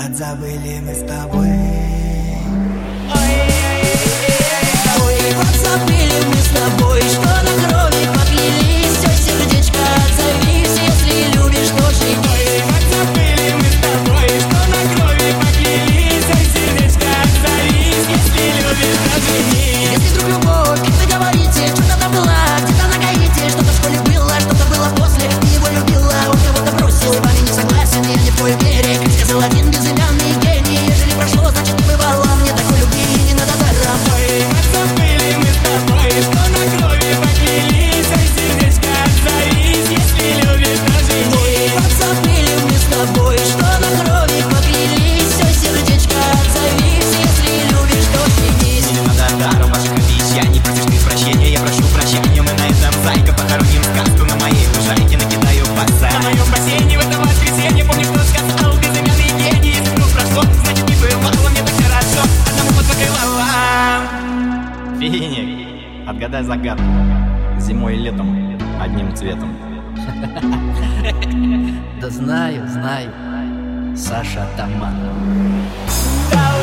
Подзабыли мы с тобой. Веник, отгадай загадку. Зимой и летом одним цветом. Да знаю, знаю. Саша Таман. Да,